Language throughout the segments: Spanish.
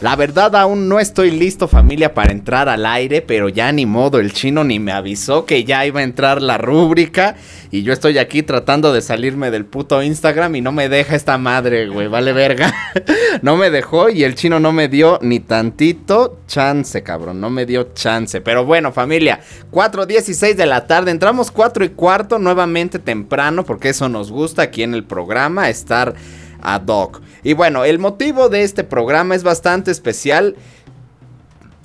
La verdad aún no estoy listo familia para entrar al aire, pero ya ni modo, el chino ni me avisó que ya iba a entrar la rúbrica y yo estoy aquí tratando de salirme del puto Instagram y no me deja esta madre, güey, vale verga. no me dejó y el chino no me dio ni tantito chance, cabrón, no me dio chance. Pero bueno familia, 4.16 de la tarde, entramos 4 y cuarto nuevamente temprano porque eso nos gusta aquí en el programa, estar ad hoc. Y bueno, el motivo de este programa es bastante especial.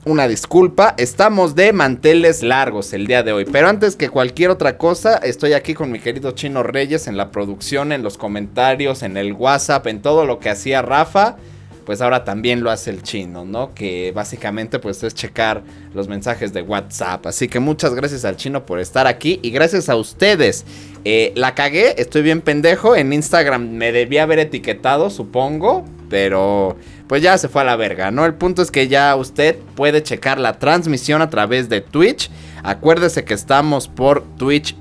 Una disculpa, estamos de manteles largos el día de hoy. Pero antes que cualquier otra cosa, estoy aquí con mi querido Chino Reyes en la producción, en los comentarios, en el WhatsApp, en todo lo que hacía Rafa pues ahora también lo hace el chino, ¿no? Que básicamente pues es checar los mensajes de WhatsApp. Así que muchas gracias al chino por estar aquí y gracias a ustedes. Eh, la cagué, estoy bien pendejo. En Instagram me debía haber etiquetado, supongo, pero pues ya se fue a la verga, ¿no? El punto es que ya usted puede checar la transmisión a través de Twitch. Acuérdese que estamos por Twitch,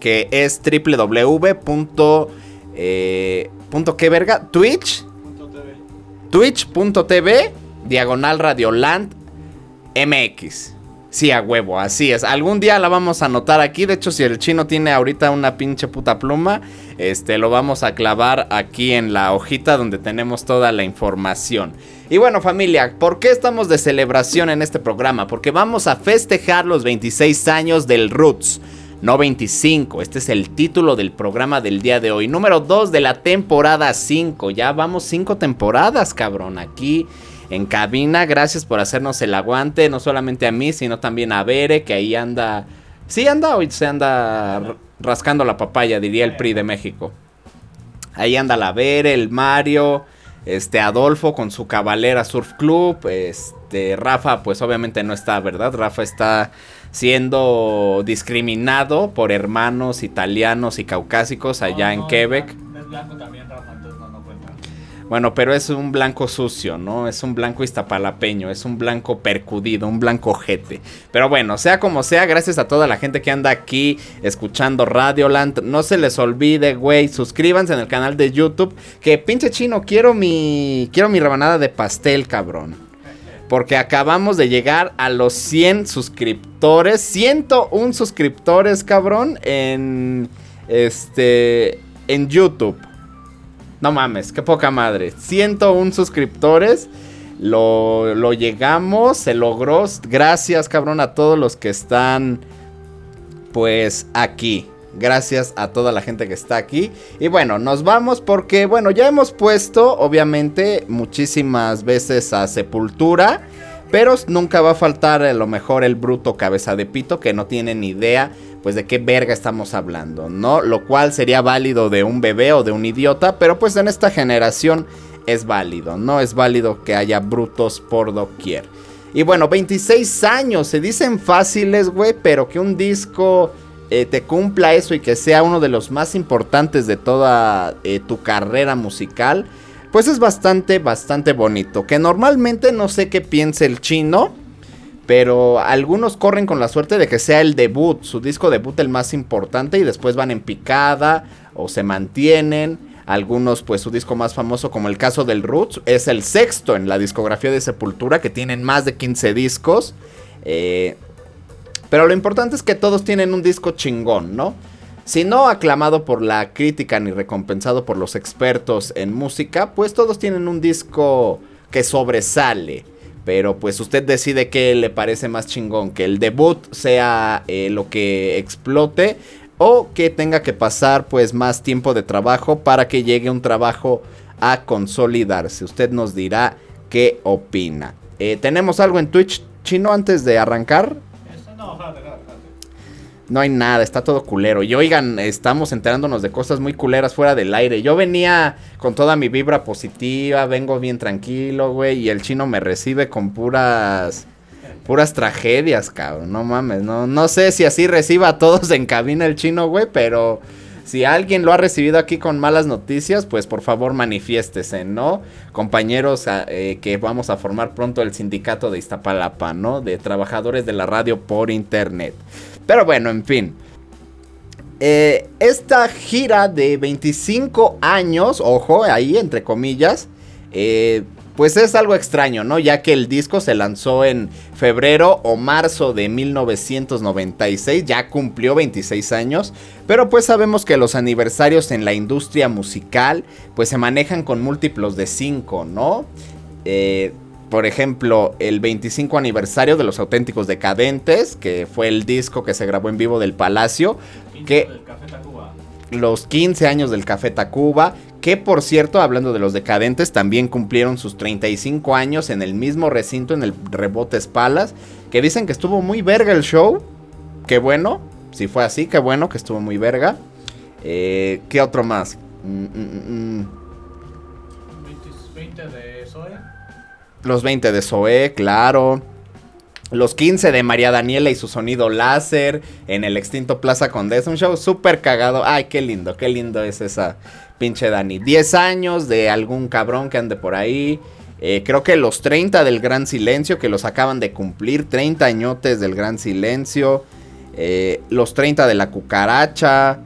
que es www. Eh, ¿Qué verga? Twitch twitch.tv diagonal radioland mx. Sí, a huevo, así es. Algún día la vamos a anotar aquí. De hecho, si el chino tiene ahorita una pinche puta pluma, este lo vamos a clavar aquí en la hojita donde tenemos toda la información. Y bueno, familia, ¿por qué estamos de celebración en este programa? Porque vamos a festejar los 26 años del Roots no 25. Este es el título del programa del día de hoy. Número 2 de la temporada 5. Ya vamos 5 temporadas, cabrón. Aquí en cabina. Gracias por hacernos el aguante. No solamente a mí, sino también a Bere, que ahí anda. Sí, anda hoy, se anda rascando la papaya, diría el PRI de México. Ahí anda la Bere, el Mario, este Adolfo con su Cabalera Surf Club, este Rafa, pues obviamente no está, ¿verdad? Rafa está siendo discriminado por hermanos italianos y caucásicos allá en Quebec. Es blanco también, Rafa, entonces no, no cuenta. Bueno, pero es un blanco sucio, ¿no? Es un blanco iztapalapeño, es un blanco percudido, un blanco jete. Pero bueno, sea como sea, gracias a toda la gente que anda aquí escuchando Radioland. No se les olvide, güey, suscríbanse en el canal de YouTube. Que pinche chino, quiero mi. Quiero mi rebanada de pastel, cabrón. Porque acabamos de llegar a los 100 suscriptores. 101 suscriptores, cabrón. En. Este. En YouTube. No mames, qué poca madre. 101 suscriptores. Lo, lo llegamos, se logró. Gracias, cabrón, a todos los que están. Pues aquí. Gracias a toda la gente que está aquí. Y bueno, nos vamos porque, bueno, ya hemos puesto, obviamente, muchísimas veces a Sepultura. Pero nunca va a faltar a lo mejor el bruto cabeza de pito que no tiene ni idea pues de qué verga estamos hablando, ¿no? Lo cual sería válido de un bebé o de un idiota, pero pues en esta generación es válido, no es válido que haya brutos por doquier. Y bueno, 26 años, se dicen fáciles, güey, pero que un disco eh, te cumpla eso y que sea uno de los más importantes de toda eh, tu carrera musical, pues es bastante, bastante bonito. Que normalmente no sé qué piense el chino, pero algunos corren con la suerte de que sea el debut, su disco debut el más importante y después van en picada o se mantienen. Algunos, pues su disco más famoso, como el caso del Roots, es el sexto en la discografía de Sepultura, que tienen más de 15 discos. Eh, pero lo importante es que todos tienen un disco chingón, ¿no? Si no aclamado por la crítica ni recompensado por los expertos en música, pues todos tienen un disco que sobresale. Pero pues usted decide qué le parece más chingón, que el debut sea eh, lo que explote o que tenga que pasar pues más tiempo de trabajo para que llegue un trabajo a consolidarse. Usted nos dirá qué opina. Eh, ¿Tenemos algo en Twitch chino antes de arrancar? No, hay nada, está todo culero. Y oigan, estamos enterándonos de cosas muy culeras fuera del aire. Yo venía con toda mi vibra positiva, vengo bien tranquilo, güey, y el chino me recibe con puras puras tragedias, cabrón. No mames, no no sé si así reciba a todos en cabina el chino, güey, pero Si alguien lo ha recibido aquí con malas noticias, pues por favor manifiéstese, ¿no? Compañeros ah, eh, que vamos a formar pronto el sindicato de Iztapalapa, ¿no? De trabajadores de la radio por internet. Pero bueno, en fin. Eh, esta gira de 25 años, ojo, ahí entre comillas, eh, pues es algo extraño, ¿no? Ya que el disco se lanzó en febrero o marzo de 1996, ya cumplió 26 años, pero pues sabemos que los aniversarios en la industria musical pues se manejan con múltiplos de 5, ¿no? Eh, por ejemplo, el 25 aniversario de los auténticos decadentes, que fue el disco que se grabó en vivo del Palacio, que los 15 años del Café Tacuba, que por cierto, hablando de los decadentes, también cumplieron sus 35 años en el mismo recinto, en el Rebote Palas, que dicen que estuvo muy verga el show. Qué bueno, si fue así, qué bueno que estuvo muy verga. Eh, ¿Qué otro más? 20 mm, mm, mm, de Zoe. Los 20 de Zoe, claro. Los 15 de María Daniela y su sonido láser en el extinto Plaza Condesa. Un show súper cagado. Ay, qué lindo, qué lindo es esa, pinche Dani. 10 años de algún cabrón que ande por ahí. Eh, creo que los 30 del Gran Silencio, que los acaban de cumplir. 30 añotes del Gran Silencio. Eh, los 30 de la Cucaracha.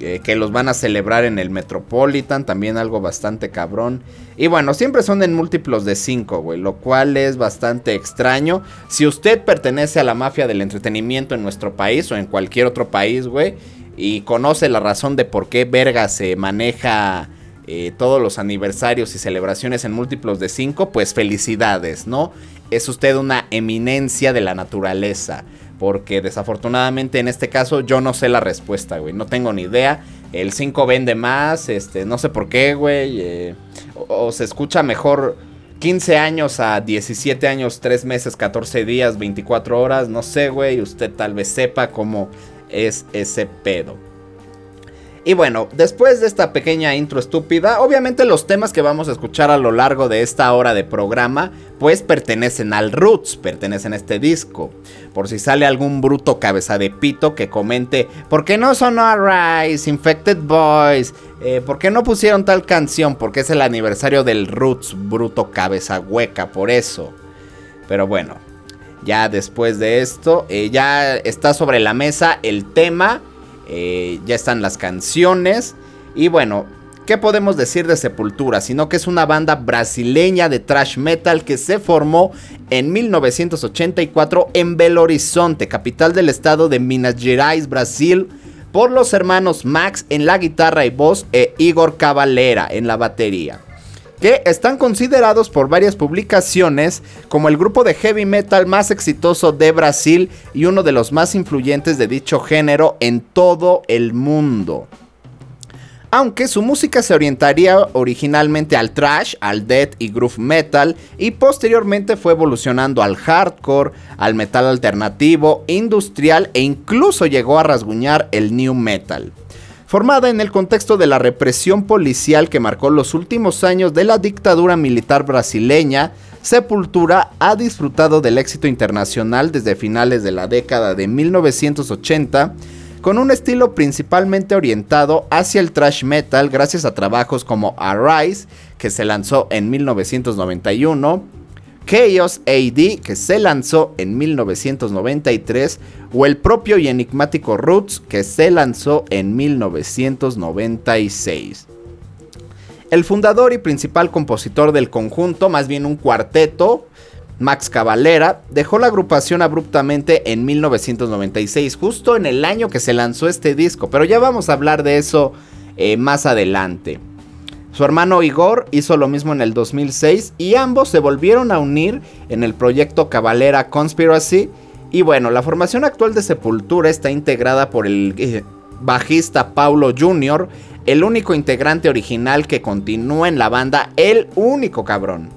Eh, que los van a celebrar en el Metropolitan. También algo bastante cabrón. Y bueno, siempre son en múltiplos de 5, güey. Lo cual es bastante extraño. Si usted pertenece a la mafia del entretenimiento en nuestro país o en cualquier otro país, güey y conoce la razón de por qué verga se maneja eh, todos los aniversarios y celebraciones en múltiplos de 5, pues felicidades, ¿no? Es usted una eminencia de la naturaleza. Porque desafortunadamente en este caso yo no sé la respuesta, güey. No tengo ni idea. El 5 vende más, este, no sé por qué, güey. Eh, o, o, se escucha mejor 15 años a 17 años, 3 meses, 14 días, 24 horas. No sé, güey. Usted tal vez sepa cómo es ese pedo. Y bueno, después de esta pequeña intro estúpida, obviamente los temas que vamos a escuchar a lo largo de esta hora de programa, pues pertenecen al Roots, pertenecen a este disco. Por si sale algún bruto cabeza de pito que comente, ¿por qué no sonó a Rise, Infected Boys? Eh, ¿Por qué no pusieron tal canción? Porque es el aniversario del Roots, bruto cabeza hueca, por eso. Pero bueno, ya después de esto, eh, ya está sobre la mesa el tema, eh, ya están las canciones. Y bueno, ¿qué podemos decir de Sepultura? Sino que es una banda brasileña de thrash metal que se formó en 1984 en Belo Horizonte, capital del estado de Minas Gerais, Brasil, por los hermanos Max en la guitarra y voz e Igor Cavalera en la batería que están considerados por varias publicaciones como el grupo de heavy metal más exitoso de Brasil y uno de los más influyentes de dicho género en todo el mundo. Aunque su música se orientaría originalmente al thrash, al death y groove metal y posteriormente fue evolucionando al hardcore, al metal alternativo, industrial e incluso llegó a rasguñar el new metal formada en el contexto de la represión policial que marcó los últimos años de la dictadura militar brasileña, Sepultura ha disfrutado del éxito internacional desde finales de la década de 1980, con un estilo principalmente orientado hacia el thrash metal gracias a trabajos como Arise, que se lanzó en 1991, Chaos AD, que se lanzó en 1993, o el propio y enigmático Roots, que se lanzó en 1996. El fundador y principal compositor del conjunto, más bien un cuarteto, Max Cavalera, dejó la agrupación abruptamente en 1996, justo en el año que se lanzó este disco, pero ya vamos a hablar de eso eh, más adelante. Su hermano Igor hizo lo mismo en el 2006 y ambos se volvieron a unir en el proyecto Cavalera Conspiracy. Y bueno, la formación actual de Sepultura está integrada por el eh, bajista Paulo Jr., el único integrante original que continúa en la banda, el único cabrón.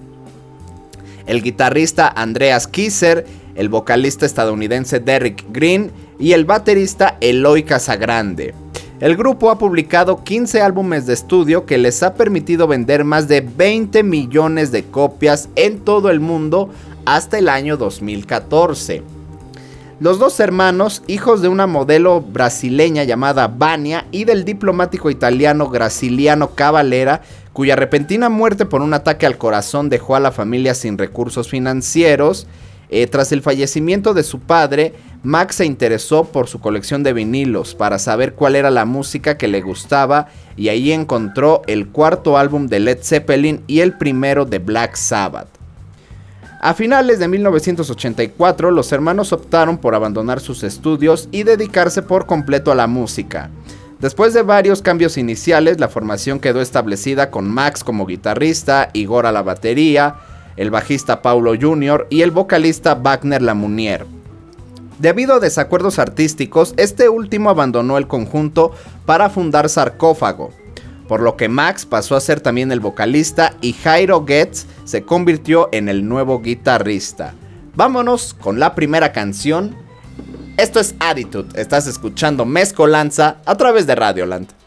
El guitarrista Andreas Kisser, el vocalista estadounidense Derek Green y el baterista Eloy Casagrande. El grupo ha publicado 15 álbumes de estudio que les ha permitido vender más de 20 millones de copias en todo el mundo hasta el año 2014. Los dos hermanos, hijos de una modelo brasileña llamada Vania y del diplomático italiano Graciliano Cavalera, cuya repentina muerte por un ataque al corazón dejó a la familia sin recursos financieros, eh, tras el fallecimiento de su padre, Max se interesó por su colección de vinilos para saber cuál era la música que le gustaba y ahí encontró el cuarto álbum de Led Zeppelin y el primero de Black Sabbath. A finales de 1984, los hermanos optaron por abandonar sus estudios y dedicarse por completo a la música. Después de varios cambios iniciales, la formación quedó establecida con Max como guitarrista, Igor a la batería, el bajista Paulo Jr. y el vocalista Wagner Lamounier. Debido a desacuerdos artísticos, este último abandonó el conjunto para fundar Sarcófago, por lo que Max pasó a ser también el vocalista y Jairo Getz se convirtió en el nuevo guitarrista. Vámonos con la primera canción. Esto es Attitude, estás escuchando Mezcolanza a través de Radioland.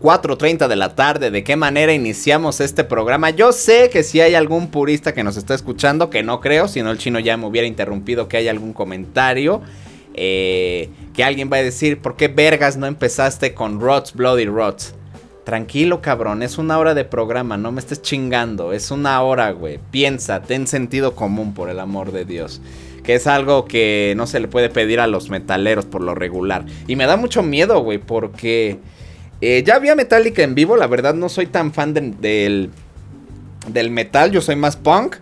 4.30 de la tarde, de qué manera iniciamos este programa. Yo sé que si hay algún purista que nos está escuchando, que no creo, si no el chino ya me hubiera interrumpido, que hay algún comentario. Eh, que alguien va a decir, ¿por qué vergas no empezaste con Rots, Bloody Rots? Tranquilo, cabrón, es una hora de programa, no me estés chingando, es una hora, güey. Piensa, ten sentido común, por el amor de Dios. Que es algo que no se le puede pedir a los metaleros por lo regular. Y me da mucho miedo, güey, porque eh, ya había Metallica en vivo, la verdad no soy tan fan del, del metal, yo soy más punk.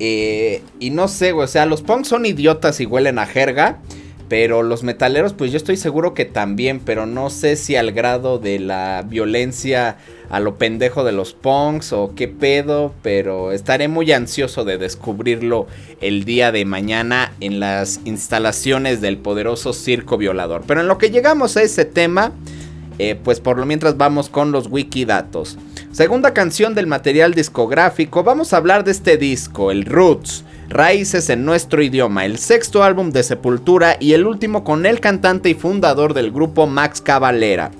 Eh, y no sé, o sea, los punks son idiotas y huelen a jerga. Pero los metaleros, pues yo estoy seguro que también, pero no sé si al grado de la violencia a lo pendejo de los punks o qué pedo, pero estaré muy ansioso de descubrirlo el día de mañana en las instalaciones del poderoso circo violador. Pero en lo que llegamos a ese tema, eh, pues por lo mientras vamos con los wikidatos. Segunda canción del material discográfico, vamos a hablar de este disco, el Roots. Raíces en nuestro idioma, el sexto álbum de Sepultura y el último con el cantante y fundador del grupo Max Cavalera.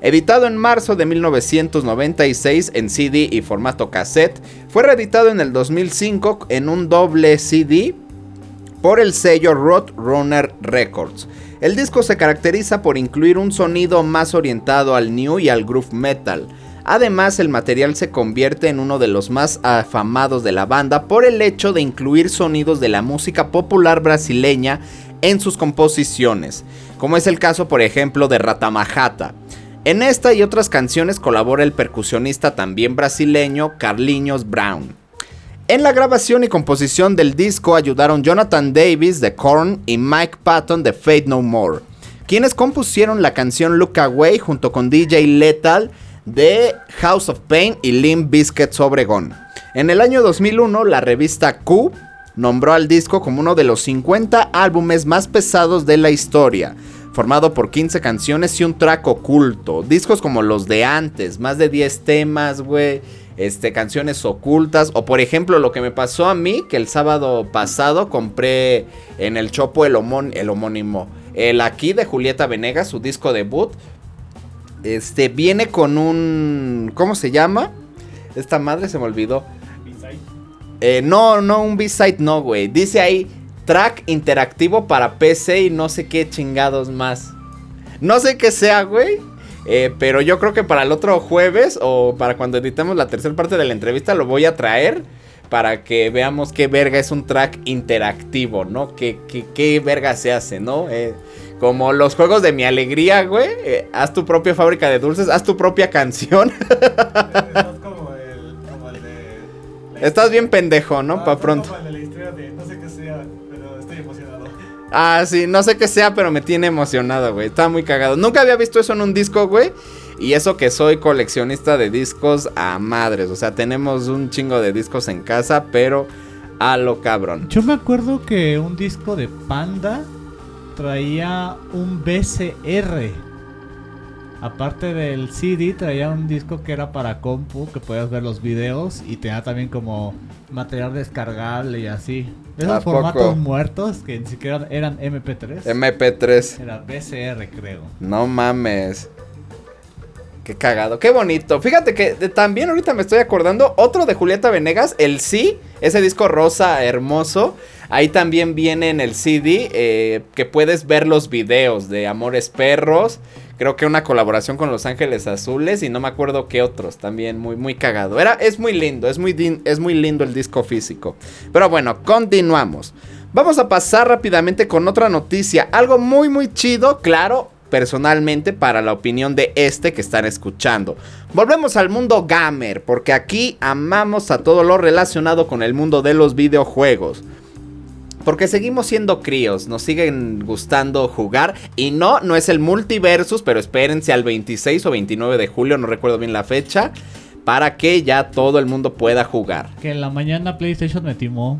Editado en marzo de 1996 en CD y formato cassette, fue reeditado en el 2005 en un doble CD por el sello Roadrunner Records. El disco se caracteriza por incluir un sonido más orientado al new y al groove metal. Además, el material se convierte en uno de los más afamados de la banda por el hecho de incluir sonidos de la música popular brasileña en sus composiciones, como es el caso por ejemplo de Ratamajata. En esta y otras canciones colabora el percusionista también brasileño Carlinhos Brown. En la grabación y composición del disco ayudaron Jonathan Davis de Korn y Mike Patton de Fate No More, quienes compusieron la canción Look Away junto con DJ Lethal de House of Pain y Limp Bizkit Obregón. En el año 2001, la revista Q nombró al disco como uno de los 50 álbumes más pesados de la historia, formado por 15 canciones y un track oculto. Discos como los de antes, más de 10 temas, güey este, canciones ocultas. O por ejemplo, lo que me pasó a mí, que el sábado pasado compré en el Chopo el, el homónimo. El aquí de Julieta Venegas, su disco debut. Este viene con un. ¿Cómo se llama? Esta madre se me olvidó. Eh, no, no, un B-side no, güey. Dice ahí track interactivo para PC y no sé qué chingados más. No sé qué sea, güey. Eh, pero yo creo que para el otro jueves o para cuando editemos la tercera parte de la entrevista lo voy a traer para que veamos qué verga es un track interactivo, ¿no? ¿Qué, qué, verga se hace, ¿no? Eh, como los juegos de mi alegría, güey. Eh, haz tu propia fábrica de dulces, haz tu propia canción. como el, como el de... Estás bien pendejo, ¿no? para pronto. Como el de la historia de no sé qué sea. Ah, sí, no sé qué sea, pero me tiene emocionado, güey. Está muy cagado. Nunca había visto eso en un disco, güey. Y eso que soy coleccionista de discos a madres. O sea, tenemos un chingo de discos en casa, pero a lo cabrón. Yo me acuerdo que un disco de Panda traía un BCR. Aparte del CD, traía un disco que era para compu, que podías ver los videos y tenía también como material descargable y así. Esos formatos muertos que ni siquiera eran MP3. MP3. Era BCR, creo. No mames. Qué cagado, qué bonito. Fíjate que también ahorita me estoy acordando otro de Julieta Venegas, el Sí, ese disco rosa hermoso. Ahí también viene en el CD eh, que puedes ver los videos de Amores Perros. Creo que una colaboración con Los Ángeles Azules y no me acuerdo qué otros, también muy muy cagado. Era es muy lindo, es muy es muy lindo el disco físico. Pero bueno, continuamos. Vamos a pasar rápidamente con otra noticia, algo muy muy chido, claro, personalmente para la opinión de este que están escuchando. Volvemos al mundo gamer, porque aquí amamos a todo lo relacionado con el mundo de los videojuegos. Porque seguimos siendo críos, nos siguen gustando jugar. Y no, no es el multiversus, pero espérense al 26 o 29 de julio, no recuerdo bien la fecha. Para que ya todo el mundo pueda jugar. Que en la mañana PlayStation me timó.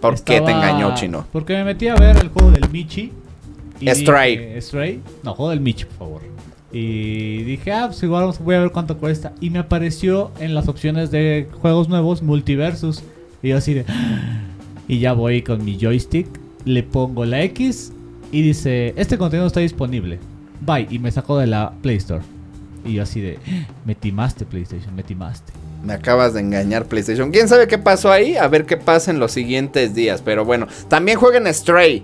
¿Por qué te engañó, chino? Porque me metí a ver el juego del Michi. Stray. Stray. No, juego del Michi, por favor. Y dije, ah, pues igual voy a ver cuánto cuesta. Y me apareció en las opciones de juegos nuevos Multiversus. Y yo así de. Y ya voy con mi joystick, le pongo la X y dice, este contenido está disponible. Bye, y me sacó de la Play Store. Y así de, me timaste PlayStation, me timaste. Me acabas de engañar PlayStation. ¿Quién sabe qué pasó ahí? A ver qué pasa en los siguientes días. Pero bueno, también jueguen Stray.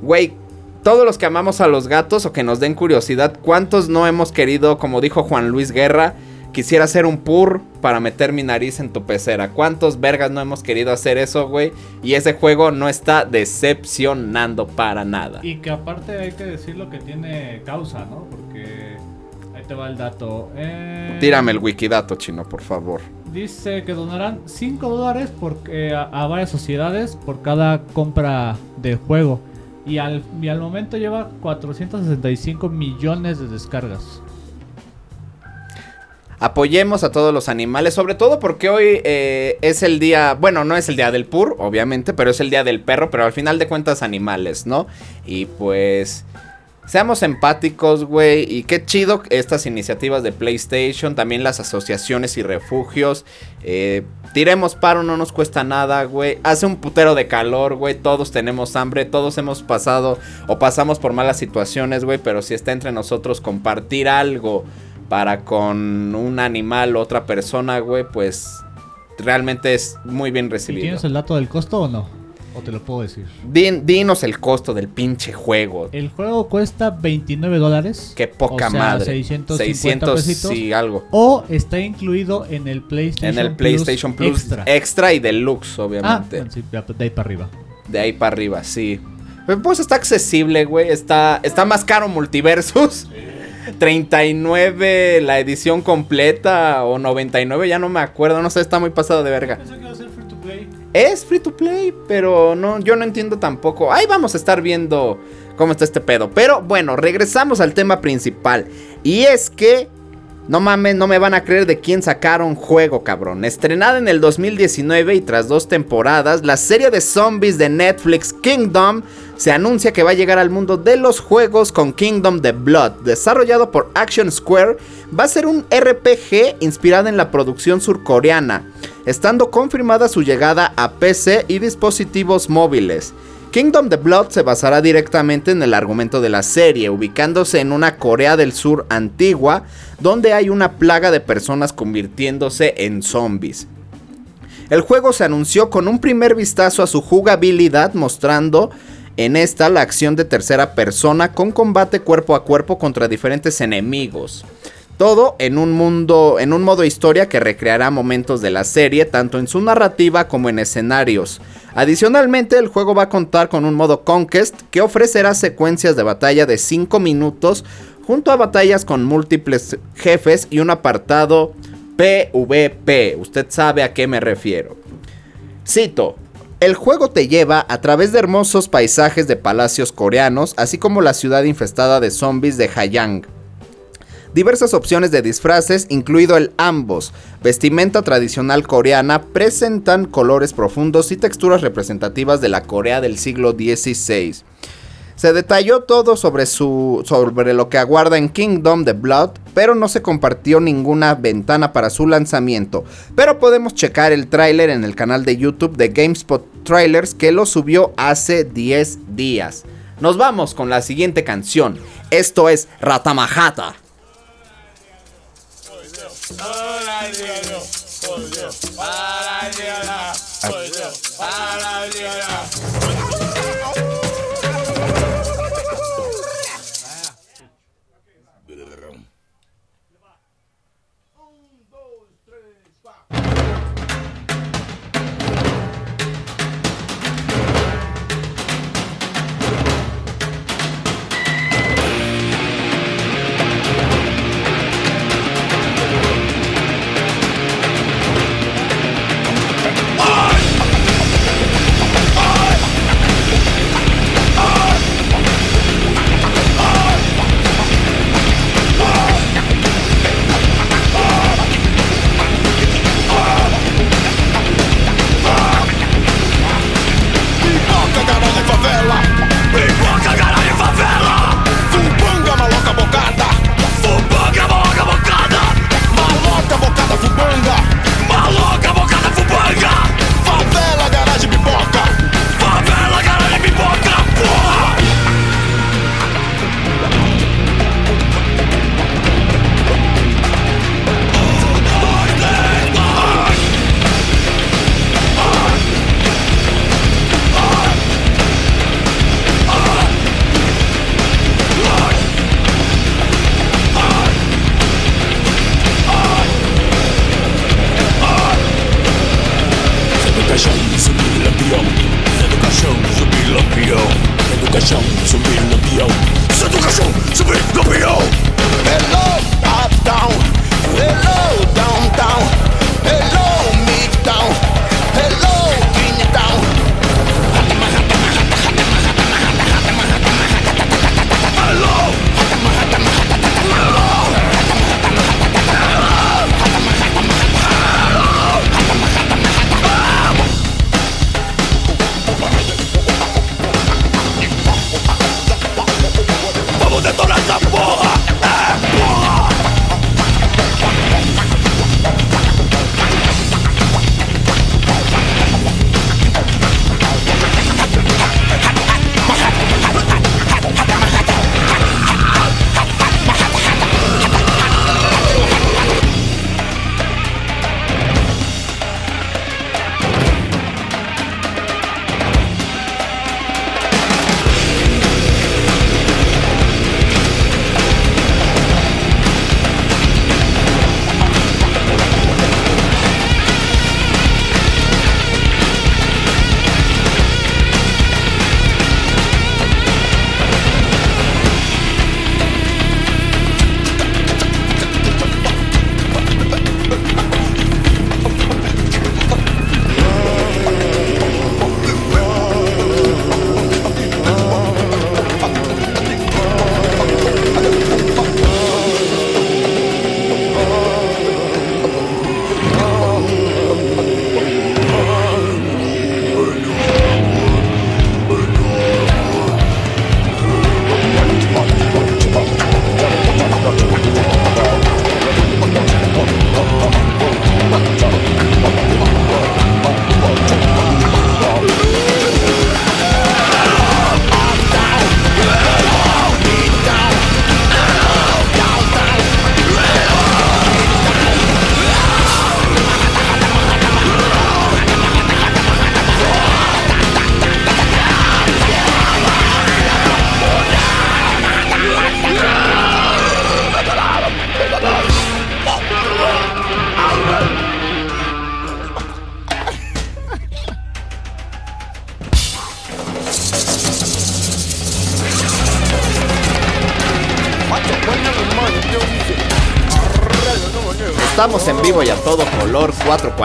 Güey, todos los que amamos a los gatos o que nos den curiosidad, ¿cuántos no hemos querido, como dijo Juan Luis Guerra, quisiera hacer un pur para meter mi nariz en tu pecera? ¿Cuántos vergas no hemos querido hacer eso, güey? Y ese juego no está decepcionando para nada. Y que aparte hay que decir lo que tiene causa, ¿no? Porque ahí te va el dato. Eh, Tírame el wikidato, chino, por favor. Dice que donarán 5 dólares por, eh, a, varias sociedades por cada compra de juego. Y al, y al momento lleva 465 millones de descargas. Apoyemos a todos los animales, sobre todo porque hoy eh, es el día, bueno, no es el día del pur, obviamente, pero es el día del perro, pero al final de cuentas animales, ¿no? Y pues... Seamos empáticos, güey. Y qué chido estas iniciativas de PlayStation. También las asociaciones y refugios. Eh, tiremos paro, no nos cuesta nada, güey. Hace un putero de calor, güey. Todos tenemos hambre. Todos hemos pasado o pasamos por malas situaciones, güey. Pero si está entre nosotros compartir algo para con un animal o otra persona, güey, pues realmente es muy bien ¿Y recibido. ¿Tienes el dato del costo o no? ¿O te lo puedo decir? Din- dinos el costo del pinche juego. El juego cuesta 29 dólares. Qué poca o sea, madre. 650 600 pesitos. sí, algo. O está incluido en el PlayStation En el PlayStation Plus, Extra. extra. y Deluxe, ah, obviamente. sí, ya, de ahí para arriba. De ahí para arriba, sí. Pues está accesible, güey. Está, está más caro Multiversus. 39 la edición completa o 99, ya no me acuerdo. No sé, está muy pasado de verga. Pensé que iba a ser free to play. Es free to play, pero no, yo no entiendo tampoco. Ahí vamos a estar viendo cómo está este pedo. Pero bueno, regresamos al tema principal. Y es que, no mames, no me van a creer de quién sacaron juego, cabrón. Estrenada en el 2019 y tras dos temporadas, la serie de zombies de Netflix Kingdom se anuncia que va a llegar al mundo de los juegos con Kingdom the Blood, desarrollado por Action Square. Va a ser un RPG inspirado en la producción surcoreana, estando confirmada su llegada a PC y dispositivos móviles. Kingdom the Blood se basará directamente en el argumento de la serie, ubicándose en una Corea del Sur antigua, donde hay una plaga de personas convirtiéndose en zombies. El juego se anunció con un primer vistazo a su jugabilidad, mostrando en esta la acción de tercera persona con combate cuerpo a cuerpo contra diferentes enemigos. Todo en un mundo, en un modo historia que recreará momentos de la serie, tanto en su narrativa como en escenarios. Adicionalmente, el juego va a contar con un modo Conquest que ofrecerá secuencias de batalla de 5 minutos, junto a batallas con múltiples jefes y un apartado PvP. Usted sabe a qué me refiero. Cito. El juego te lleva a través de hermosos paisajes de palacios coreanos, así como la ciudad infestada de zombies de Hayang. Diversas opciones de disfraces, incluido el ambos, vestimenta tradicional coreana, presentan colores profundos y texturas representativas de la Corea del siglo XVI. Se detalló todo sobre, su, sobre lo que aguarda en Kingdom the Blood, pero no se compartió ninguna ventana para su lanzamiento. Pero podemos checar el tráiler en el canal de YouTube de GameSpot Trailers que lo subió hace 10 días. Nos vamos con la siguiente canción. Esto es Ratamajata.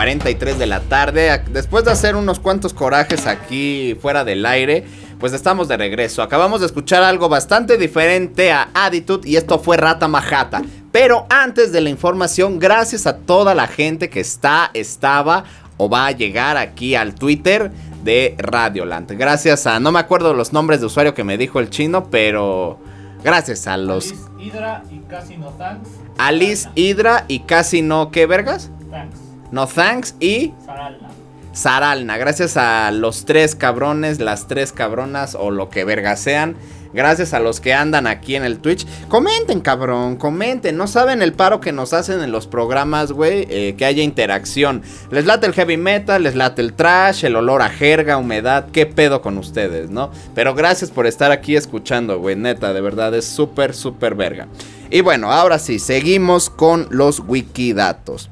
4.43 de la tarde. Después de hacer unos cuantos corajes aquí fuera del aire, pues estamos de regreso. Acabamos de escuchar algo bastante diferente a Attitude y esto fue Rata Majata. Pero antes de la información, gracias a toda la gente que está, estaba o va a llegar aquí al Twitter de Radioland. Gracias a, no me acuerdo los nombres de usuario que me dijo el chino, pero gracias a los... Alice, Hydra y casi no thanks. Alice, Hydra y casi no, ¿qué vergas? Thanks. No thanks y Saralna. Saralna. Gracias a los tres cabrones, las tres cabronas o lo que verga sean. Gracias a los que andan aquí en el Twitch. Comenten, cabrón, comenten. No saben el paro que nos hacen en los programas, güey. eh, que haya interacción. Les late el heavy metal, les late el trash, el olor a jerga, humedad. ¿Qué pedo con ustedes, no? Pero gracias por estar aquí escuchando, güey. Neta, de verdad, es súper, súper verga. Y bueno, ahora sí, seguimos con los wikidatos.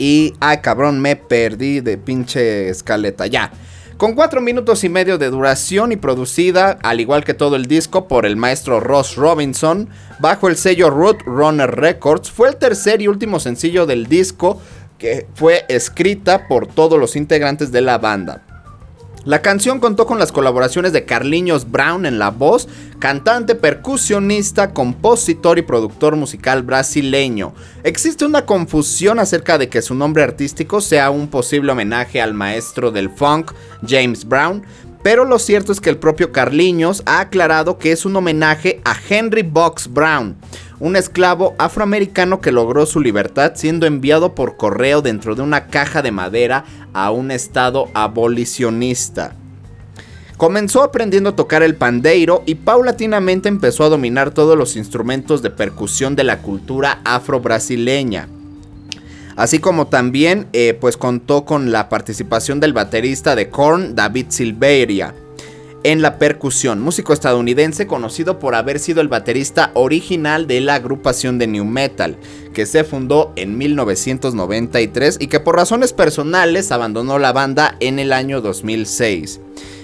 Y, ay cabrón, me perdí de pinche escaleta. Ya. Con 4 minutos y medio de duración y producida, al igual que todo el disco, por el maestro Ross Robinson, bajo el sello Root Runner Records, fue el tercer y último sencillo del disco que fue escrita por todos los integrantes de la banda. La canción contó con las colaboraciones de Carliños Brown en la voz, cantante, percusionista, compositor y productor musical brasileño. Existe una confusión acerca de que su nombre artístico sea un posible homenaje al maestro del funk, James Brown, pero lo cierto es que el propio Carliños ha aclarado que es un homenaje a Henry Box Brown, un esclavo afroamericano que logró su libertad siendo enviado por correo dentro de una caja de madera a un estado abolicionista. Comenzó aprendiendo a tocar el pandeiro y paulatinamente empezó a dominar todos los instrumentos de percusión de la cultura afro-brasileña. Así como también eh, pues contó con la participación del baterista de Korn, David Silveria, en la percusión, músico estadounidense conocido por haber sido el baterista original de la agrupación de New Metal, que se fundó en 1993 y que por razones personales abandonó la banda en el año 2006.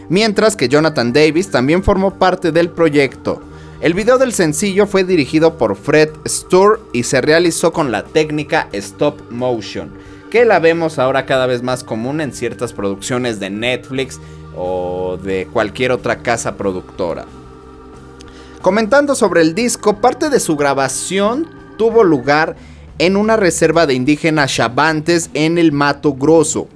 Mientras que Jonathan Davis también formó parte del proyecto. El video del sencillo fue dirigido por Fred Stur y se realizó con la técnica stop motion, que la vemos ahora cada vez más común en ciertas producciones de Netflix o de cualquier otra casa productora. Comentando sobre el disco, parte de su grabación tuvo lugar en una reserva de indígenas chabantes en el Mato Grosso.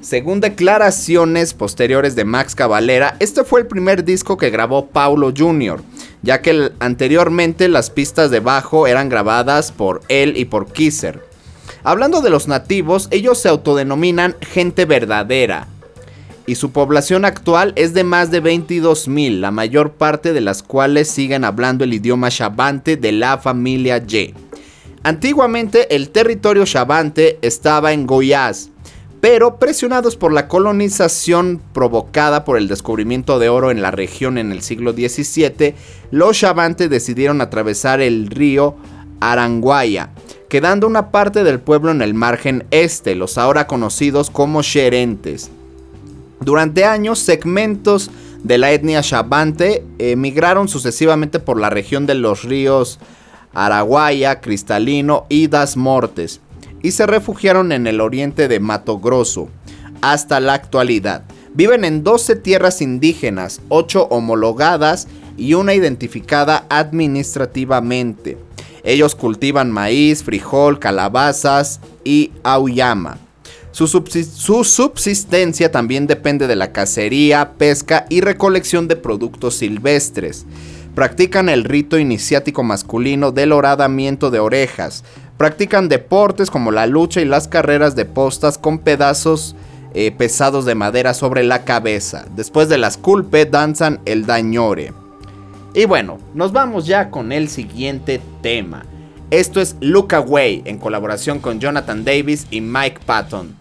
Según declaraciones posteriores de Max Cavalera, este fue el primer disco que grabó Paulo Jr., ya que anteriormente las pistas de bajo eran grabadas por él y por Kisser. Hablando de los nativos, ellos se autodenominan gente verdadera, y su población actual es de más de 22.000, la mayor parte de las cuales siguen hablando el idioma chabante de la familia Y. Antiguamente el territorio chabante estaba en Goiás, pero presionados por la colonización provocada por el descubrimiento de oro en la región en el siglo XVII, los chabantes decidieron atravesar el río Aranguaya, quedando una parte del pueblo en el margen este, los ahora conocidos como xerentes. Durante años, segmentos de la etnia chabante emigraron sucesivamente por la región de los ríos Araguaya, Cristalino y Das Mortes y se refugiaron en el oriente de Mato Grosso hasta la actualidad. Viven en 12 tierras indígenas, 8 homologadas y una identificada administrativamente. Ellos cultivan maíz, frijol, calabazas y auyama. Su, subsis- su subsistencia también depende de la cacería, pesca y recolección de productos silvestres. Practican el rito iniciático masculino del horadamiento de orejas. Practican deportes como la lucha y las carreras de postas con pedazos eh, pesados de madera sobre la cabeza. Después de las culpe danzan el dañore. Y bueno, nos vamos ya con el siguiente tema. Esto es Look Away en colaboración con Jonathan Davis y Mike Patton.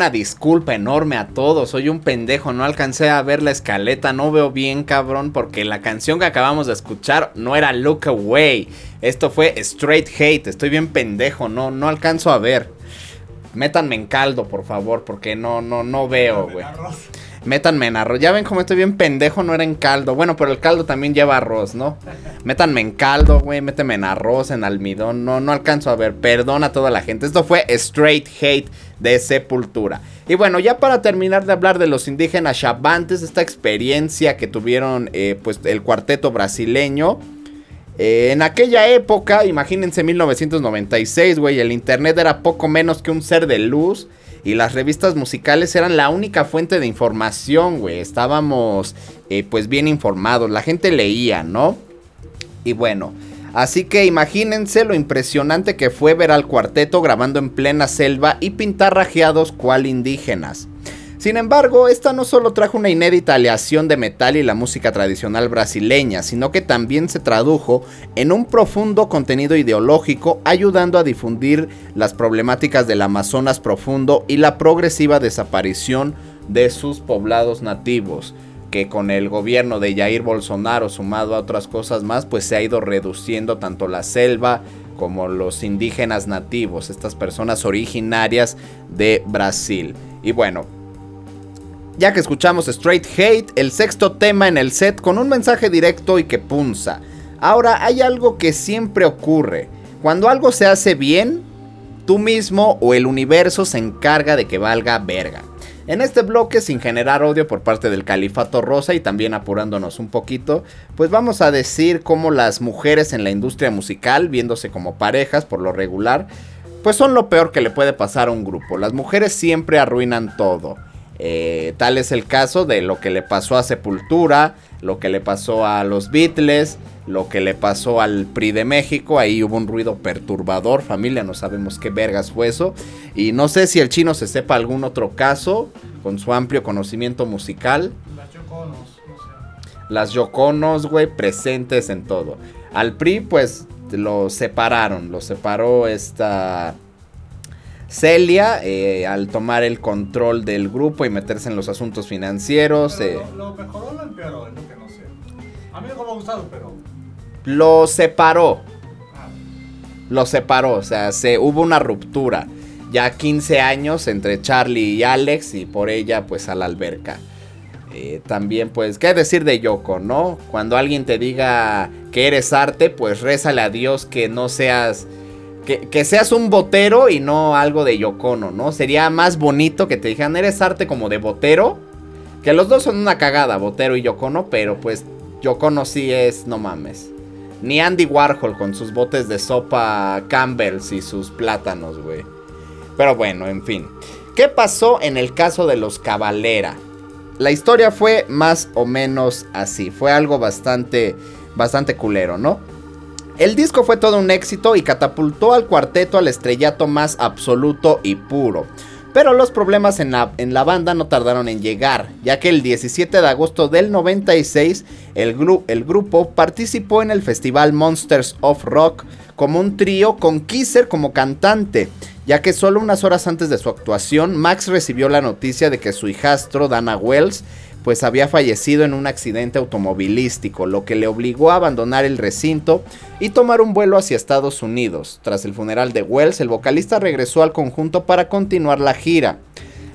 Una disculpa enorme a todos. Soy un pendejo, no alcancé a ver la escaleta, no veo bien, cabrón, porque la canción que acabamos de escuchar no era Look Away. Esto fue Straight Hate. Estoy bien pendejo, no, no alcanzo a ver. Métanme en caldo, por favor, porque no, no, no veo, güey. Métanme en arroz. Ya ven cómo estoy bien pendejo, no era en caldo. Bueno, pero el caldo también lleva arroz, ¿no? Métanme en caldo, güey. Méteme en arroz, en almidón. No, no alcanzo a ver. Perdona a toda la gente. Esto fue Straight Hate de Sepultura. Y bueno, ya para terminar de hablar de los indígenas chabantes, esta experiencia que tuvieron eh, pues el cuarteto brasileño. Eh, en aquella época, imagínense 1996, güey, el internet era poco menos que un ser de luz y las revistas musicales eran la única fuente de información, güey. Estábamos eh, pues bien informados, la gente leía, ¿no? Y bueno, así que imagínense lo impresionante que fue ver al cuarteto grabando en plena selva y pintar rajeados cual indígenas. Sin embargo, esta no solo trajo una inédita aleación de metal y la música tradicional brasileña, sino que también se tradujo en un profundo contenido ideológico, ayudando a difundir las problemáticas del Amazonas profundo y la progresiva desaparición de sus poblados nativos que con el gobierno de Jair Bolsonaro sumado a otras cosas más, pues se ha ido reduciendo tanto la selva como los indígenas nativos, estas personas originarias de Brasil. Y bueno, ya que escuchamos Straight Hate, el sexto tema en el set con un mensaje directo y que punza. Ahora hay algo que siempre ocurre. Cuando algo se hace bien, tú mismo o el universo se encarga de que valga verga. En este bloque, sin generar odio por parte del califato rosa y también apurándonos un poquito, pues vamos a decir cómo las mujeres en la industria musical, viéndose como parejas por lo regular, pues son lo peor que le puede pasar a un grupo. Las mujeres siempre arruinan todo. Eh, tal es el caso de lo que le pasó a Sepultura, lo que le pasó a los Beatles, lo que le pasó al PRI de México. Ahí hubo un ruido perturbador, familia, no sabemos qué vergas fue eso. Y no sé si el chino se sepa algún otro caso con su amplio conocimiento musical. Las Yoconos, no sé. Las Yoconos, güey, presentes en todo. Al PRI, pues lo separaron, lo separó esta Celia eh, al tomar el control del grupo y meterse en los asuntos financieros. eh, lo mejoró o lo empeoró, es lo que no sé. A mí no me ha gustado, pero. lo separó. ah, Lo separó, o sea, se, hubo una ruptura. Ya 15 años entre Charlie y Alex y por ella pues a la alberca. Eh, también pues, ¿qué decir de Yoko, no? Cuando alguien te diga que eres arte, pues rézale a Dios que no seas... Que, seas un botero y no algo de Yocono, ¿no? Sería más bonito que te dijeran, eres arte como de botero. Que los dos son una cagada, botero y Yocono, pero pues Yocono sí es, no mames. Ni Andy Warhol con sus botes de sopa Campbell's y sus plátanos, güey. Pero bueno, en fin. ¿Qué pasó en el caso de los Cavalera? La historia fue más o menos así. Fue algo bastante, bastante culero, ¿no? El disco fue todo un éxito y catapultó al cuarteto al estrellato más absoluto y puro. Pero los problemas en la, en la banda no tardaron en llegar, ya que el 17 de agosto del 96 el, el grupo participó en el festival Monsters of Rock como un trío con Kisser como cantante, ya que solo unas horas antes de su actuación Max recibió la noticia de que su hijastro Dana Wells pues había fallecido en un accidente automovilístico, lo que le obligó a abandonar el recinto y tomar un vuelo hacia Estados Unidos. Tras el funeral de Wells, el vocalista regresó al conjunto para continuar la gira.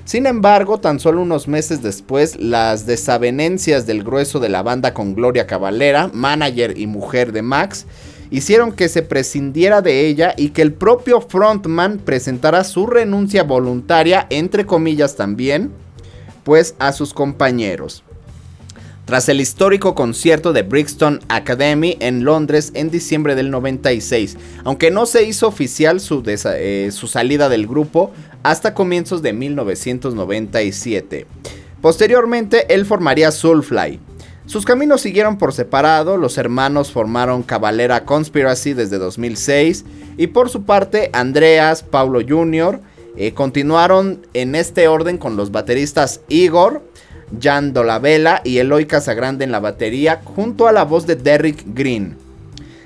Sin embargo, tan solo unos meses después, las desavenencias del grueso de la banda con Gloria Cavalera, manager y mujer de Max, hicieron que se prescindiera de ella y que el propio frontman presentara su renuncia voluntaria, entre comillas también, a sus compañeros. Tras el histórico concierto de Brixton Academy en Londres en diciembre del 96, aunque no se hizo oficial su, eh, su salida del grupo hasta comienzos de 1997. Posteriormente, él formaría Soulfly. Sus caminos siguieron por separado, los hermanos formaron Cavalera Conspiracy desde 2006 y por su parte Andreas, Paulo Jr. eh, continuaron en este orden con los bateristas Igor, Jan Dolabella y Eloy Casagrande en la batería junto a la voz de Derrick Green.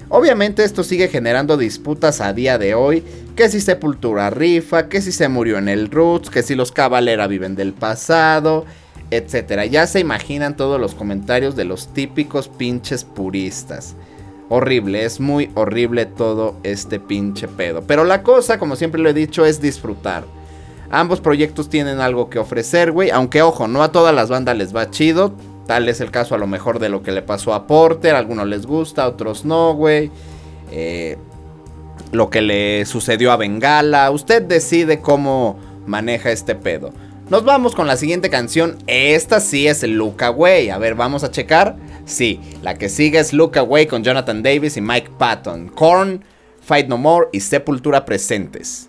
Obviamente esto sigue generando disputas a día de hoy, que si Sepultura rifa, que si se murió en el Roots, que si los Cavalera viven del pasado, etcétera. Ya se imaginan todos los comentarios de los típicos pinches puristas. Horrible, es muy horrible todo este pinche pedo. Pero la cosa, como siempre lo he dicho, es disfrutar. Ambos proyectos tienen algo que ofrecer, güey. Aunque, ojo, no a todas las bandas les va chido. Tal es el caso a lo mejor de lo que le pasó a Porter. A algunos les gusta, otros no, güey. Eh, lo que le sucedió a Bengala. Usted decide cómo maneja este pedo. Nos vamos con la siguiente canción. Esta sí es Look Away. A ver, vamos a checar. Sí, la que sigue es Look Away con Jonathan Davis y Mike Patton. Korn, Fight No More y Sepultura presentes.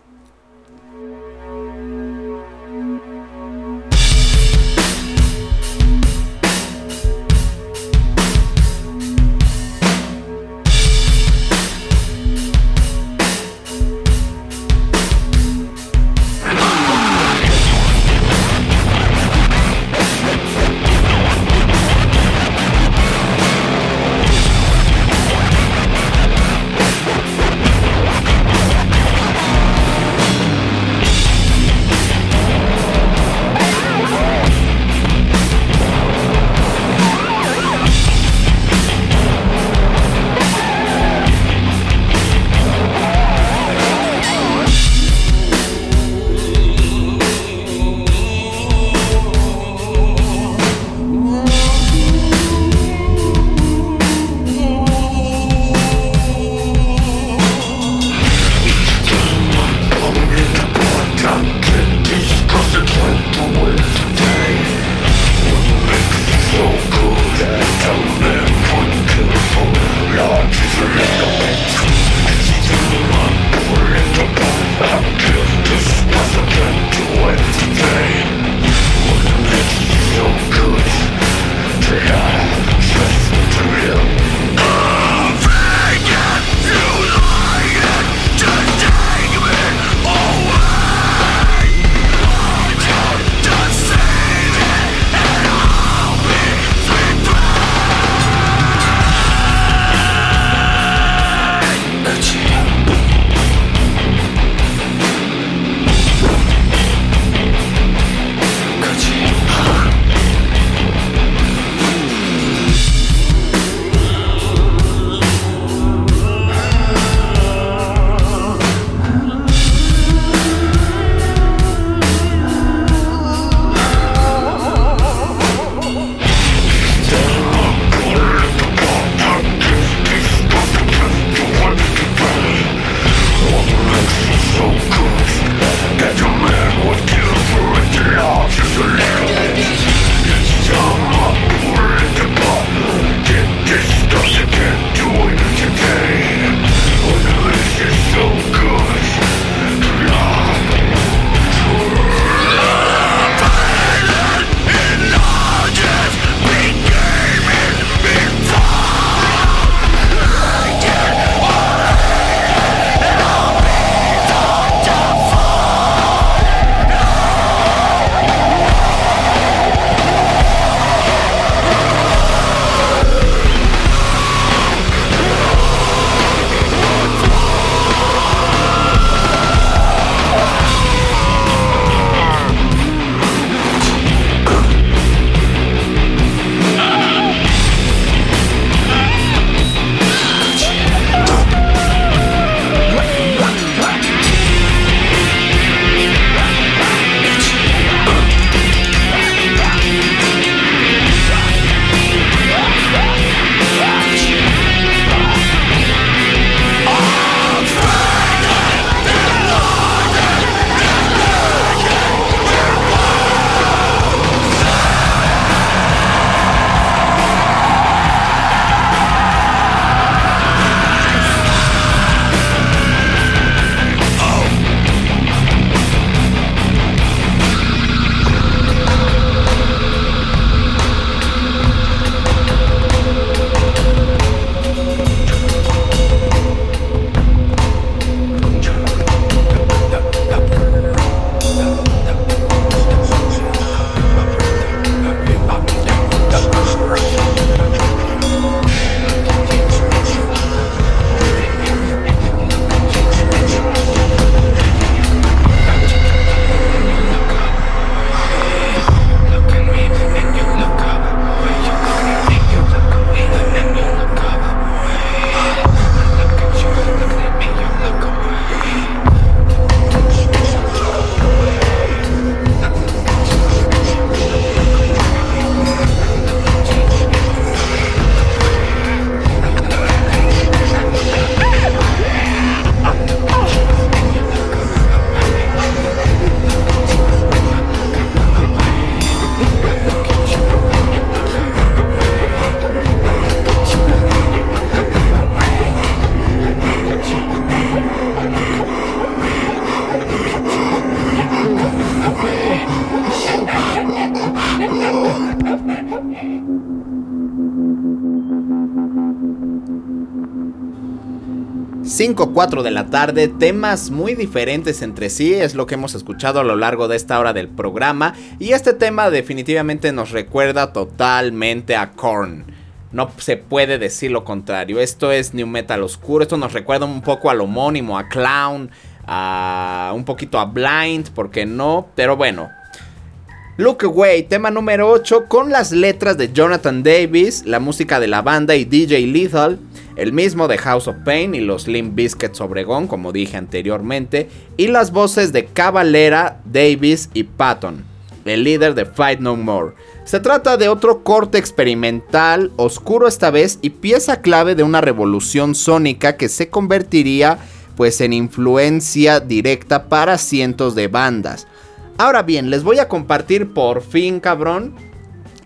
5-4 de la tarde, temas muy diferentes entre sí, es lo que hemos escuchado a lo largo de esta hora del programa. Y este tema definitivamente nos recuerda totalmente a Korn. No se puede decir lo contrario. Esto es New Metal Oscuro. Esto nos recuerda un poco al homónimo, a Clown, a un poquito a Blind, ¿por qué no? Pero bueno. Look Away, tema número 8, con las letras de Jonathan Davis, la música de la banda y DJ Lethal, el mismo de House of Pain y los Slim Biscuits Obregón, como dije anteriormente, y las voces de Cavalera, Davis y Patton, el líder de Fight No More. Se trata de otro corte experimental, oscuro esta vez, y pieza clave de una revolución sónica que se convertiría pues en influencia directa para cientos de bandas. Ahora bien, les voy a compartir por fin, cabrón,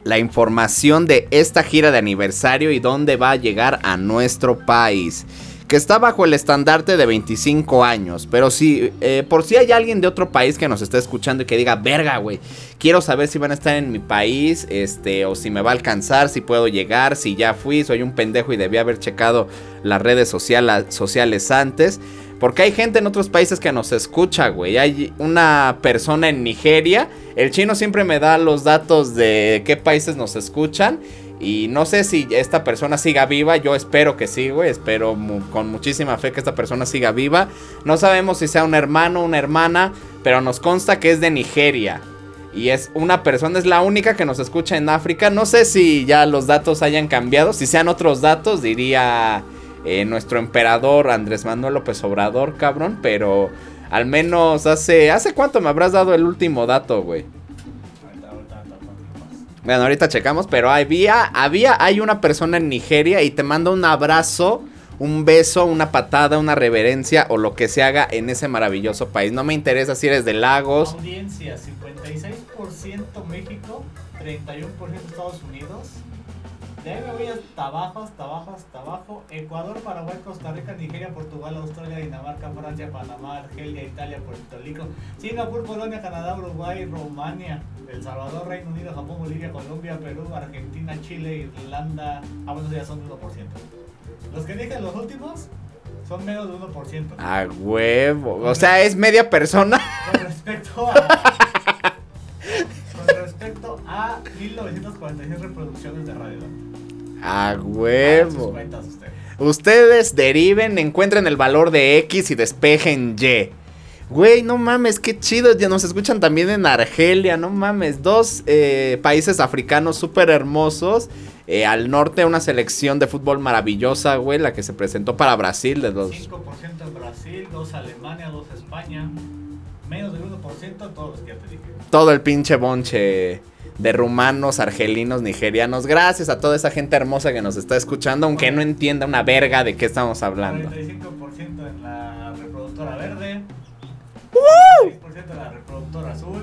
la información de esta gira de aniversario y dónde va a llegar a nuestro país. Que está bajo el estandarte de 25 años. Pero si, eh, por si hay alguien de otro país que nos está escuchando y que diga, verga, güey, quiero saber si van a estar en mi país, este, o si me va a alcanzar, si puedo llegar, si ya fui, soy un pendejo y debía haber checado las redes sociales antes. Porque hay gente en otros países que nos escucha, güey. Hay una persona en Nigeria. El chino siempre me da los datos de qué países nos escuchan. Y no sé si esta persona siga viva. Yo espero que sí, güey. Espero con muchísima fe que esta persona siga viva. No sabemos si sea un hermano o una hermana. Pero nos consta que es de Nigeria. Y es una persona, es la única que nos escucha en África. No sé si ya los datos hayan cambiado. Si sean otros datos, diría eh, nuestro emperador Andrés Manuel López Obrador, cabrón, pero al menos hace... ¿Hace cuánto me habrás dado el último dato, güey? Bueno, ahorita checamos, pero había, había, hay una persona en Nigeria y te manda un abrazo, un beso, una patada, una reverencia o lo que se haga en ese maravilloso país. No me interesa si eres de Lagos. Audiencia, 56% México, 31% Estados Unidos, de ahí me voy hasta abajo, hasta abajo, hasta abajo. Ecuador, Paraguay, Costa Rica, Nigeria, Portugal, Australia, Dinamarca, Francia, Panamá, Argelia, Italia, Puerto Rico, Singapur, Polonia, Canadá, Uruguay, Rumania, El Salvador, Reino Unido, Japón, Bolivia, Colombia, Perú, Argentina, Chile, Irlanda. Ah, bueno, ya son 1%. Los que dije los últimos son menos de 1%. A huevo. O sea, es media persona. Con respecto a. respecto a 1946 reproducciones de Radio a huevo. Ustedes deriven, encuentren el valor de X y despejen Y. Güey, no mames, qué chido. Ya nos escuchan también en Argelia, no mames. Dos eh, países africanos súper hermosos. Eh, al norte una selección de fútbol maravillosa, güey, la que se presentó para Brasil. De dos. 5% en Brasil, 2 Alemania, 2 España. Menos del 1% todos los que ya te dije. Todo el pinche bonche de rumanos, argelinos, nigerianos. Gracias a toda esa gente hermosa que nos está escuchando, aunque no entienda una verga de qué estamos hablando. 45% en la reproductora verde, 6% en la reproductora azul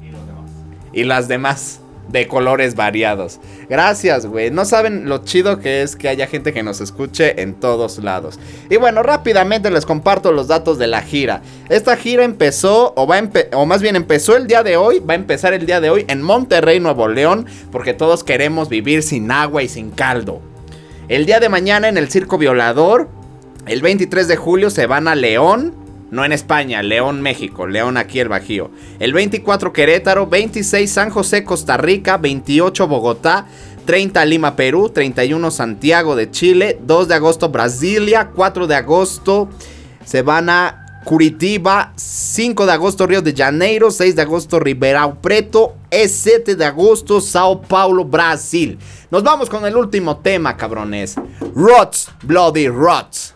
y los demás. Y las demás de colores variados. Gracias, güey. No saben lo chido que es que haya gente que nos escuche en todos lados. Y bueno, rápidamente les comparto los datos de la gira. Esta gira empezó, o, va o más bien empezó el día de hoy, va a empezar el día de hoy en Monterrey, Nuevo León, porque todos queremos vivir sin agua y sin caldo. El día de mañana en el Circo Violador, el 23 de julio se van a León. No en España, León, México, León aquí el Bajío. El 24 Querétaro, 26 San José, Costa Rica, 28 Bogotá, 30 Lima, Perú, 31 Santiago de Chile, 2 de agosto Brasilia, 4 de agosto se van a Curitiba, 5 de agosto Río de Janeiro, 6 de agosto Ribeirão Preto, 7 de agosto Sao Paulo, Brasil. Nos vamos con el último tema, cabrones. Rots, Bloody Rots.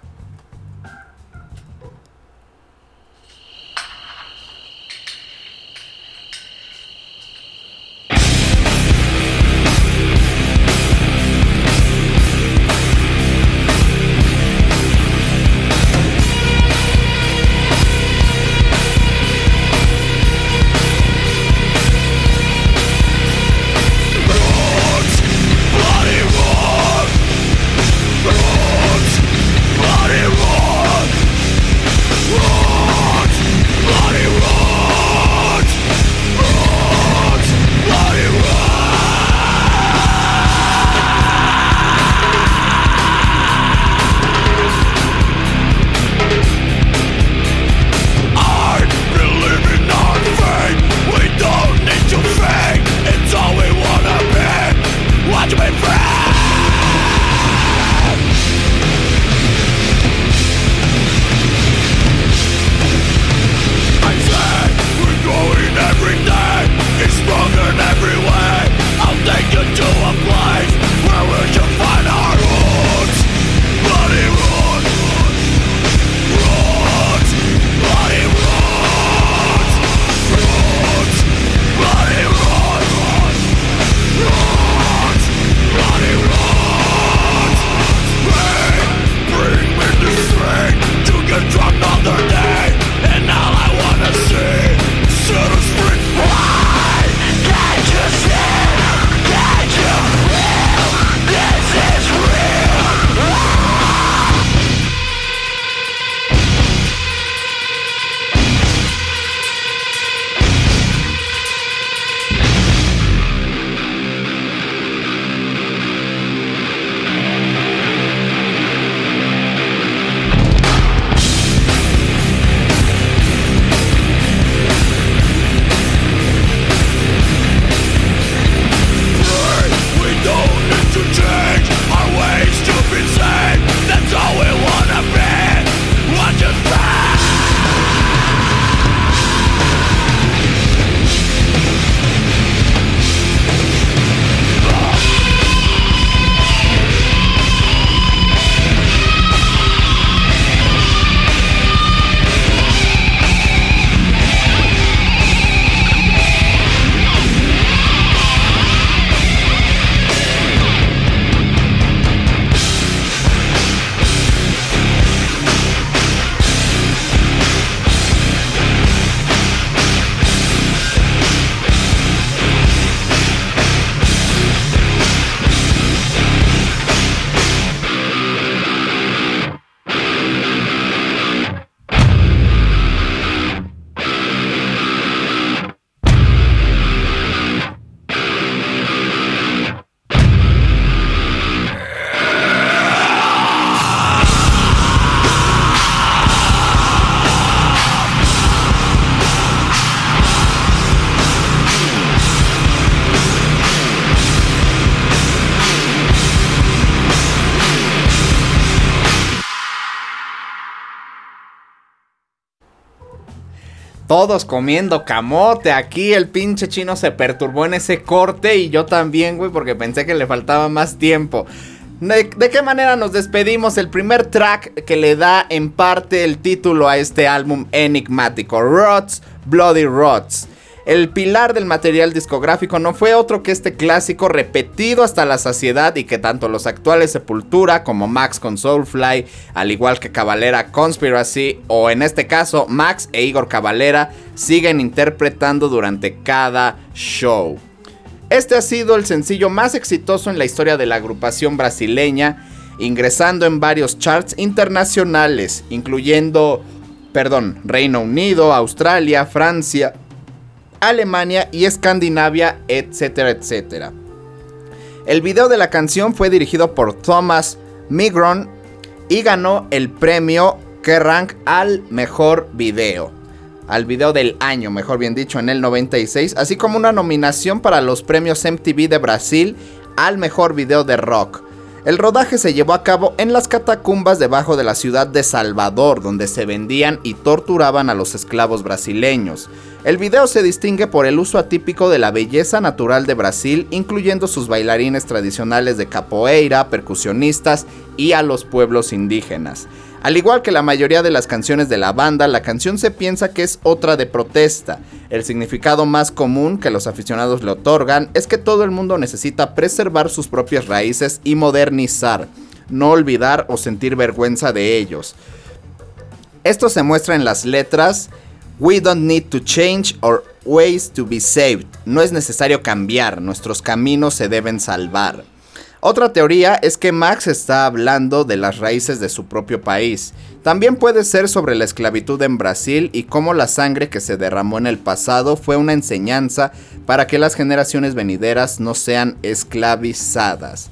Todos comiendo camote. Aquí el pinche chino se perturbó en ese corte y yo también, güey, porque pensé que le faltaba más tiempo. ¿De, qué manera nos despedimos? El primer track que le da en parte el título a este álbum enigmático, Rots, Bloody Rots. El pilar del material discográfico no fue otro que este clásico repetido hasta la saciedad y que tanto los actuales Sepultura como Max con Soulfly, al igual que Cavalera Conspiracy o en este caso Max e Igor Cavalera siguen interpretando durante cada show. Este ha sido el sencillo más exitoso en la historia de la agrupación brasileña, ingresando en varios charts internacionales, incluyendo, perdón, Reino Unido, Australia, Francia, Alemania y Escandinavia, etcétera, etcétera. El video de la canción fue dirigido por Thomas Migron y ganó el premio Kerrang al mejor video al video del año, mejor bien dicho, en el 96, así como una nominación para los premios MTV de Brasil al mejor video de rock. El rodaje se llevó a cabo en las catacumbas debajo de la ciudad de Salvador, donde se vendían y torturaban a los esclavos brasileños. El video se distingue por el uso atípico de la belleza natural de Brasil, incluyendo sus bailarines tradicionales de capoeira, percusionistas y a los pueblos indígenas. Al igual que la mayoría de las canciones de la banda, la canción se piensa que es otra de protesta. El significado más común que los aficionados le otorgan es que todo el mundo necesita preservar sus propias raíces y modernizar, no olvidar o sentir vergüenza de ellos. Esto se muestra en las letras We don't need to change our ways to be saved. No es necesario cambiar, nuestros caminos se deben salvar. Otra teoría es que Max está hablando de las raíces de su propio país. También puede ser sobre la esclavitud en Brasil y cómo la sangre que se derramó en el pasado fue una enseñanza para que las generaciones venideras no sean esclavizadas.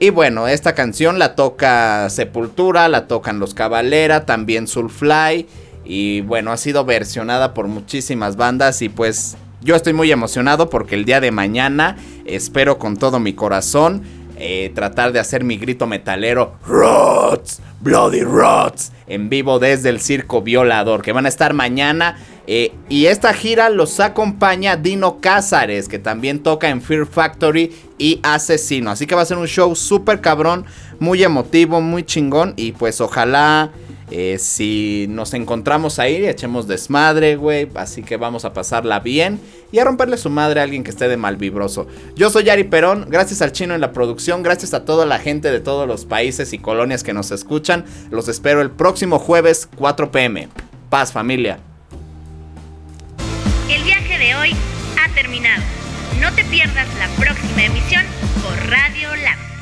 Y bueno, esta canción la toca Sepultura, la tocan los Cabalera, también Soulfly. Y bueno, ha sido versionada por muchísimas bandas y pues yo estoy muy emocionado porque el día de mañana espero con todo mi corazón eh, tratar de hacer mi grito metalero Rots, Bloody Rots en vivo desde el Circo Violador que van a estar mañana eh, y esta gira los acompaña Dino Cázares que también toca en Fear Factory y Asesino. Así que va a ser un show súper cabrón muy emotivo muy chingón y pues ojalá eh, si nos encontramos ahí, echemos desmadre, güey. Así que vamos a pasarla bien y a romperle su madre a alguien que esté de mal vibroso. Yo soy Yari Perón, gracias al chino en la producción, gracias a toda la gente de todos los países y colonias que nos escuchan. Los espero el próximo jueves 4 pm. Paz familia. El viaje de hoy ha terminado. No te pierdas la próxima emisión por Radio Lab.